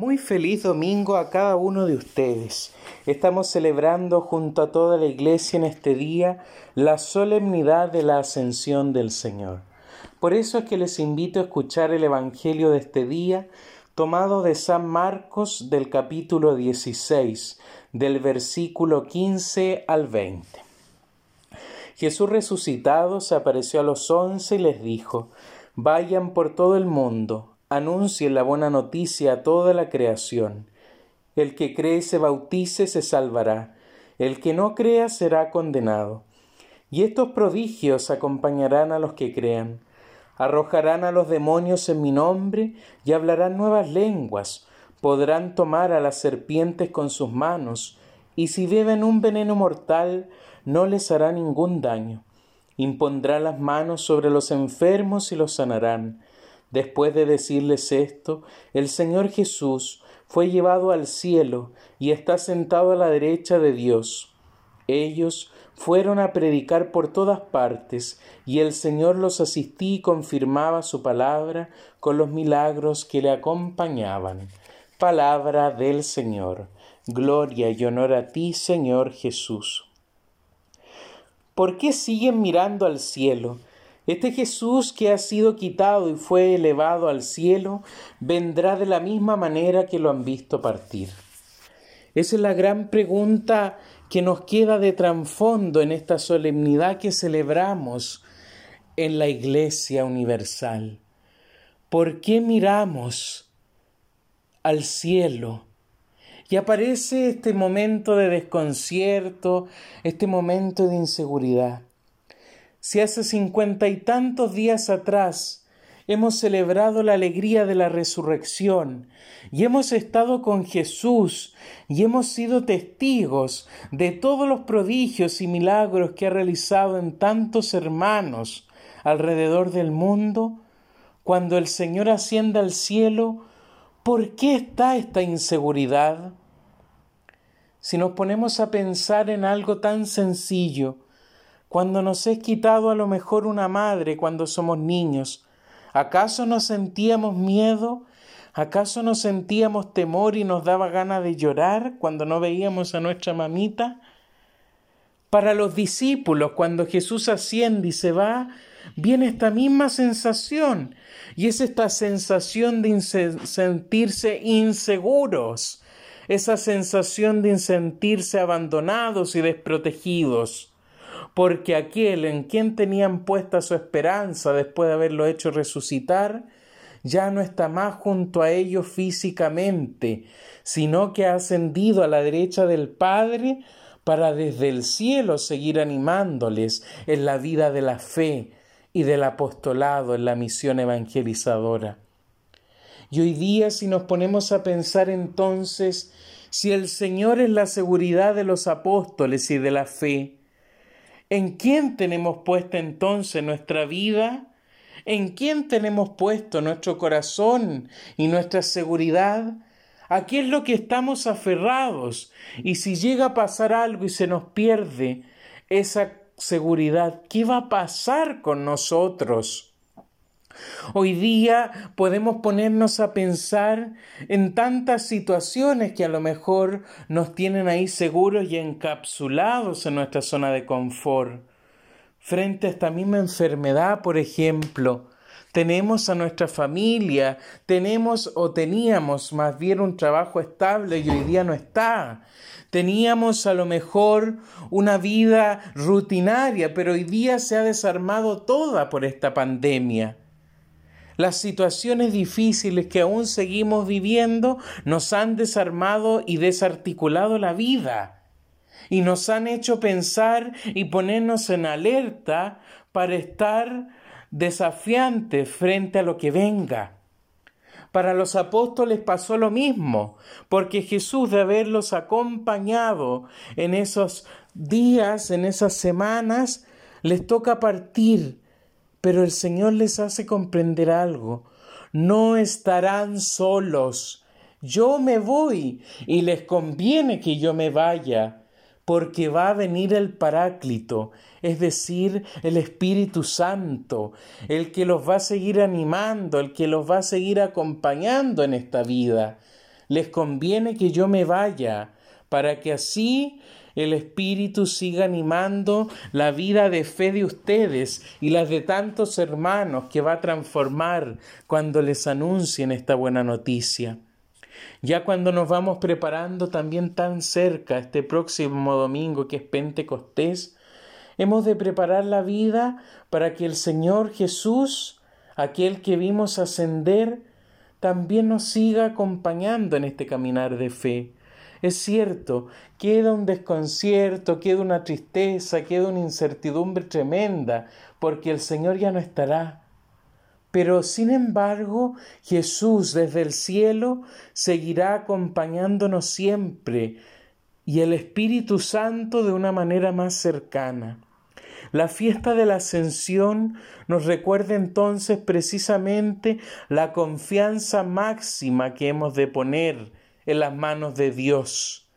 Muy feliz domingo a cada uno de ustedes. Estamos celebrando junto a toda la iglesia en este día la solemnidad de la ascensión del Señor. Por eso es que les invito a escuchar el Evangelio de este día tomado de San Marcos del capítulo 16, del versículo 15 al 20. Jesús resucitado se apareció a los once y les dijo, Vayan por todo el mundo anuncien la buena noticia a toda la creación. El que cree y se bautice se salvará, el que no crea será condenado. Y estos prodigios acompañarán a los que crean. Arrojarán a los demonios en mi nombre y hablarán nuevas lenguas, podrán tomar a las serpientes con sus manos, y si beben un veneno mortal no les hará ningún daño. Impondrán las manos sobre los enfermos y los sanarán Después de decirles esto, el Señor Jesús fue llevado al cielo y está sentado a la derecha de Dios. Ellos fueron a predicar por todas partes, y el Señor los asistía y confirmaba su palabra con los milagros que le acompañaban. Palabra del Señor. Gloria y honor a ti, Señor Jesús. ¿Por qué siguen mirando al cielo? Este Jesús que ha sido quitado y fue elevado al cielo, vendrá de la misma manera que lo han visto partir. Esa es la gran pregunta que nos queda de trasfondo en esta solemnidad que celebramos en la Iglesia Universal. ¿Por qué miramos al cielo? Y aparece este momento de desconcierto, este momento de inseguridad. Si hace cincuenta y tantos días atrás hemos celebrado la alegría de la resurrección y hemos estado con Jesús y hemos sido testigos de todos los prodigios y milagros que ha realizado en tantos hermanos alrededor del mundo, cuando el Señor ascienda al cielo, ¿por qué está esta inseguridad? Si nos ponemos a pensar en algo tan sencillo, cuando nos es quitado a lo mejor una madre cuando somos niños, ¿acaso no sentíamos miedo? ¿Acaso no sentíamos temor y nos daba ganas de llorar cuando no veíamos a nuestra mamita? Para los discípulos, cuando Jesús asciende y se va, viene esta misma sensación, y es esta sensación de sentirse inseguros, esa sensación de sentirse abandonados y desprotegidos porque aquel en quien tenían puesta su esperanza después de haberlo hecho resucitar, ya no está más junto a ellos físicamente, sino que ha ascendido a la derecha del Padre para desde el cielo seguir animándoles en la vida de la fe y del apostolado en la misión evangelizadora. Y hoy día si nos ponemos a pensar entonces si el Señor es la seguridad de los apóstoles y de la fe, ¿En quién tenemos puesta entonces nuestra vida? ¿En quién tenemos puesto nuestro corazón y nuestra seguridad? ¿A qué es lo que estamos aferrados? Y si llega a pasar algo y se nos pierde esa seguridad, ¿qué va a pasar con nosotros? Hoy día podemos ponernos a pensar en tantas situaciones que a lo mejor nos tienen ahí seguros y encapsulados en nuestra zona de confort. Frente a esta misma enfermedad, por ejemplo, tenemos a nuestra familia, tenemos o teníamos más bien un trabajo estable y hoy día no está. Teníamos a lo mejor una vida rutinaria, pero hoy día se ha desarmado toda por esta pandemia. Las situaciones difíciles que aún seguimos viviendo nos han desarmado y desarticulado la vida y nos han hecho pensar y ponernos en alerta para estar desafiantes frente a lo que venga. Para los apóstoles pasó lo mismo, porque Jesús de haberlos acompañado en esos días, en esas semanas, les toca partir pero el Señor les hace comprender algo. No estarán solos. Yo me voy y les conviene que yo me vaya, porque va a venir el Paráclito, es decir, el Espíritu Santo, el que los va a seguir animando, el que los va a seguir acompañando en esta vida. les conviene que yo me vaya, para que así el Espíritu siga animando la vida de fe de ustedes y las de tantos hermanos que va a transformar cuando les anuncien esta buena noticia. Ya cuando nos vamos preparando también tan cerca este próximo domingo que es Pentecostés, hemos de preparar la vida para que el Señor Jesús, aquel que vimos ascender, también nos siga acompañando en este caminar de fe. Es cierto, queda un desconcierto, queda una tristeza, queda una incertidumbre tremenda, porque el Señor ya no estará. Pero sin embargo, Jesús desde el cielo seguirá acompañándonos siempre y el Espíritu Santo de una manera más cercana. La fiesta de la ascensión nos recuerda entonces precisamente la confianza máxima que hemos de poner en las manos de Dios.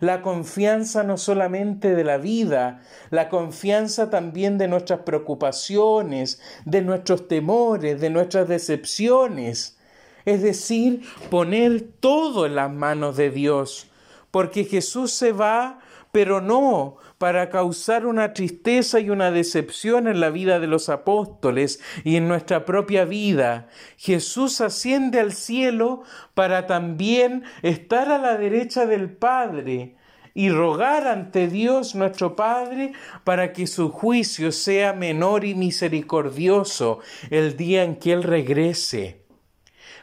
La confianza no solamente de la vida, la confianza también de nuestras preocupaciones, de nuestros temores, de nuestras decepciones. Es decir, poner todo en las manos de Dios, porque Jesús se va pero no para causar una tristeza y una decepción en la vida de los apóstoles y en nuestra propia vida. Jesús asciende al cielo para también estar a la derecha del Padre y rogar ante Dios nuestro Padre para que su juicio sea menor y misericordioso el día en que Él regrese.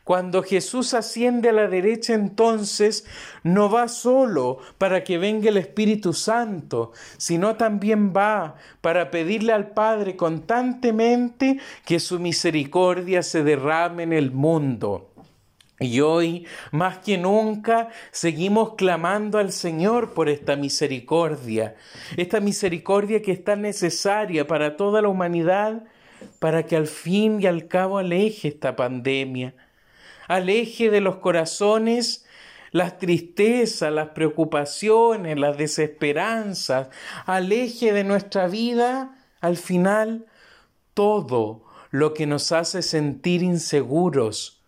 Cuando Jesús asciende a la derecha entonces no va solo para que venga el Espíritu Santo, sino también va para pedirle al Padre constantemente que su misericordia se derrame en el mundo. Y hoy, más que nunca, seguimos clamando al Señor por esta misericordia, esta misericordia que es tan necesaria para toda la humanidad, para que al fin y al cabo aleje esta pandemia aleje de los corazones las tristezas, las preocupaciones, las desesperanzas, aleje de nuestra vida al final todo lo que nos hace sentir inseguros.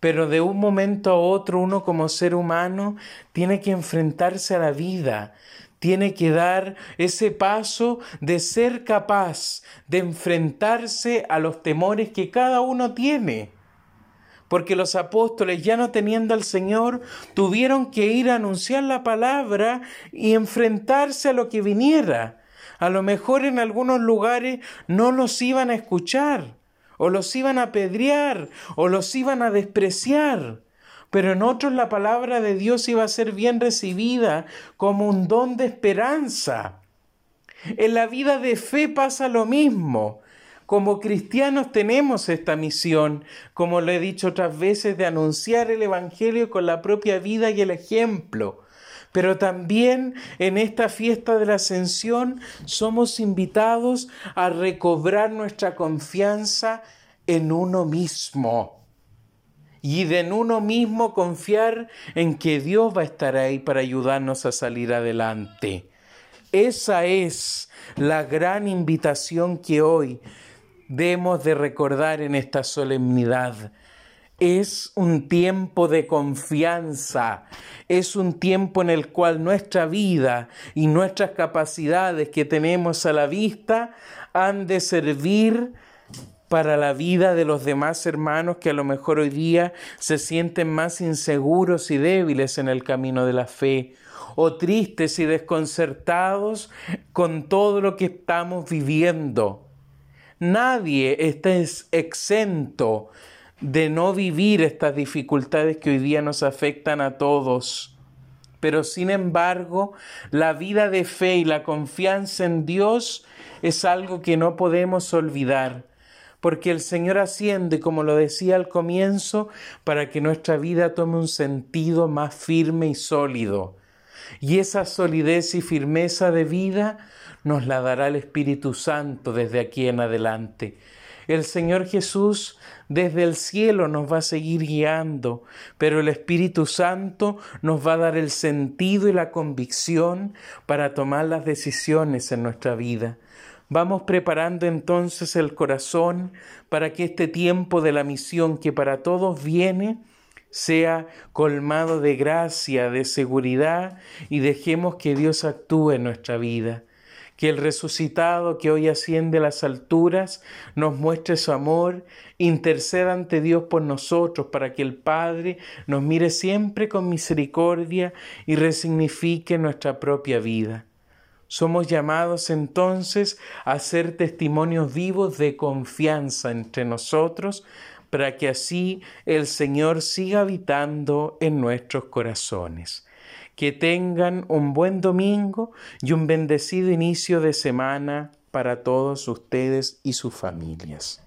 Pero de un momento a otro uno como ser humano tiene que enfrentarse a la vida, tiene que dar ese paso de ser capaz de enfrentarse a los temores que cada uno tiene porque los apóstoles, ya no teniendo al Señor, tuvieron que ir a anunciar la palabra y enfrentarse a lo que viniera. A lo mejor en algunos lugares no los iban a escuchar, o los iban a apedrear, o los iban a despreciar. Pero en otros la palabra de Dios iba a ser bien recibida como un don de esperanza. En la vida de fe pasa lo mismo. Como cristianos tenemos esta misión, como lo he dicho otras veces, de anunciar el Evangelio con la propia vida y el ejemplo. Pero también en esta fiesta de la ascensión somos invitados a recobrar nuestra confianza en uno mismo. Y de en uno mismo confiar en que Dios va a estar ahí para ayudarnos a salir adelante. Esa es la gran invitación que hoy debemos de recordar en esta solemnidad. Es un tiempo de confianza, es un tiempo en el cual nuestra vida y nuestras capacidades que tenemos a la vista han de servir para la vida de los demás hermanos que a lo mejor hoy día se sienten más inseguros y débiles en el camino de la fe, o tristes y desconcertados con todo lo que estamos viviendo. Nadie está exento de no vivir estas dificultades que hoy día nos afectan a todos. Pero sin embargo, la vida de fe y la confianza en Dios es algo que no podemos olvidar, porque el Señor asciende, como lo decía al comienzo, para que nuestra vida tome un sentido más firme y sólido. Y esa solidez y firmeza de vida nos la dará el Espíritu Santo desde aquí en adelante. El Señor Jesús desde el cielo nos va a seguir guiando, pero el Espíritu Santo nos va a dar el sentido y la convicción para tomar las decisiones en nuestra vida. Vamos preparando entonces el corazón para que este tiempo de la misión que para todos viene sea colmado de gracia, de seguridad y dejemos que Dios actúe en nuestra vida que el resucitado que hoy asciende a las alturas nos muestre su amor, interceda ante Dios por nosotros para que el Padre nos mire siempre con misericordia y resignifique nuestra propia vida. Somos llamados entonces a ser testimonios vivos de confianza entre nosotros para que así el Señor siga habitando en nuestros corazones. Que tengan un buen domingo y un bendecido inicio de semana para todos ustedes y sus familias.